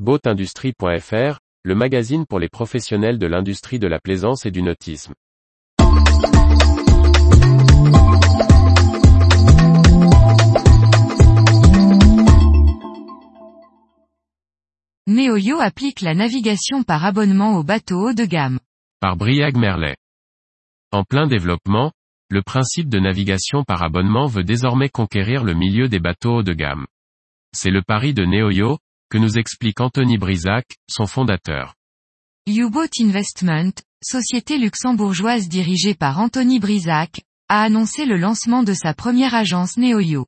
Boatindustrie.fr, le magazine pour les professionnels de l'industrie de la plaisance et du nautisme. Neoyo applique la navigation par abonnement aux bateaux haut de gamme. Par Briag Merlet. En plein développement, le principe de navigation par abonnement veut désormais conquérir le milieu des bateaux haut de gamme. C'est le pari de Neoyo, que nous explique Anthony Brisac, son fondateur. U-Boat Investment, société luxembourgeoise dirigée par Anthony Brisac, a annoncé le lancement de sa première agence Neoyo.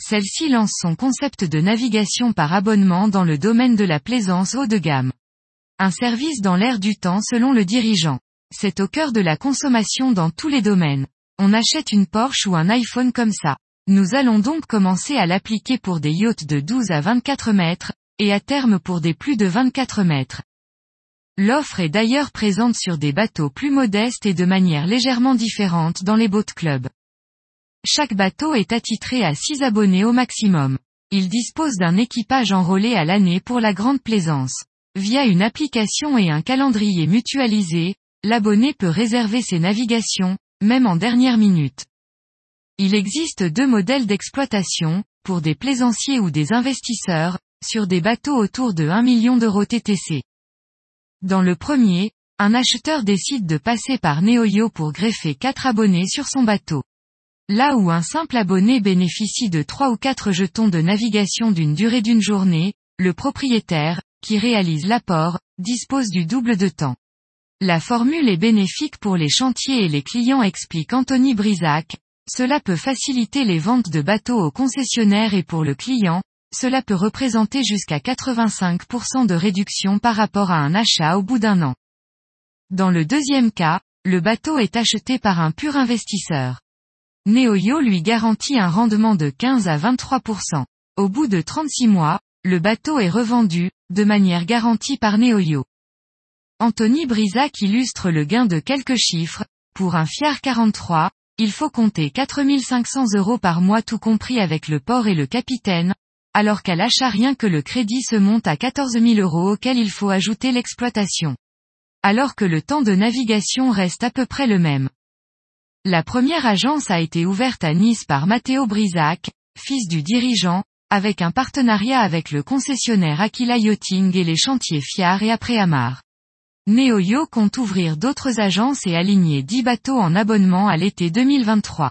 Celle-ci lance son concept de navigation par abonnement dans le domaine de la plaisance haut de gamme. Un service dans l'air du temps selon le dirigeant. C'est au cœur de la consommation dans tous les domaines. On achète une Porsche ou un iPhone comme ça. Nous allons donc commencer à l'appliquer pour des yachts de 12 à 24 mètres, et à terme pour des plus de 24 mètres. L'offre est d'ailleurs présente sur des bateaux plus modestes et de manière légèrement différente dans les boat clubs. Chaque bateau est attitré à 6 abonnés au maximum. Il dispose d'un équipage enrôlé à l'année pour la grande plaisance. Via une application et un calendrier mutualisé, l'abonné peut réserver ses navigations, même en dernière minute. Il existe deux modèles d'exploitation, pour des plaisanciers ou des investisseurs, sur des bateaux autour de 1 million d'euros TTC. Dans le premier, un acheteur décide de passer par Neoyo pour greffer 4 abonnés sur son bateau. Là où un simple abonné bénéficie de 3 ou 4 jetons de navigation d'une durée d'une journée, le propriétaire, qui réalise l'apport, dispose du double de temps. La formule est bénéfique pour les chantiers et les clients explique Anthony Brisac, cela peut faciliter les ventes de bateaux aux concessionnaires et pour le client, cela peut représenter jusqu'à 85% de réduction par rapport à un achat au bout d'un an. Dans le deuxième cas, le bateau est acheté par un pur investisseur. Neoyo lui garantit un rendement de 15 à 23%. Au bout de 36 mois, le bateau est revendu, de manière garantie par Neoyo. Anthony Brisac illustre le gain de quelques chiffres, pour un Fiat 43, il faut compter 4500 euros par mois tout compris avec le port et le capitaine, alors qu'à l'achat rien que le crédit se monte à 14 000 euros auquel il faut ajouter l'exploitation. Alors que le temps de navigation reste à peu près le même. La première agence a été ouverte à Nice par Matteo Brisac, fils du dirigeant, avec un partenariat avec le concessionnaire Aquila Yachting et les chantiers Fiar et après Amar. Neoyo compte ouvrir d'autres agences et aligner 10 bateaux en abonnement à l'été 2023.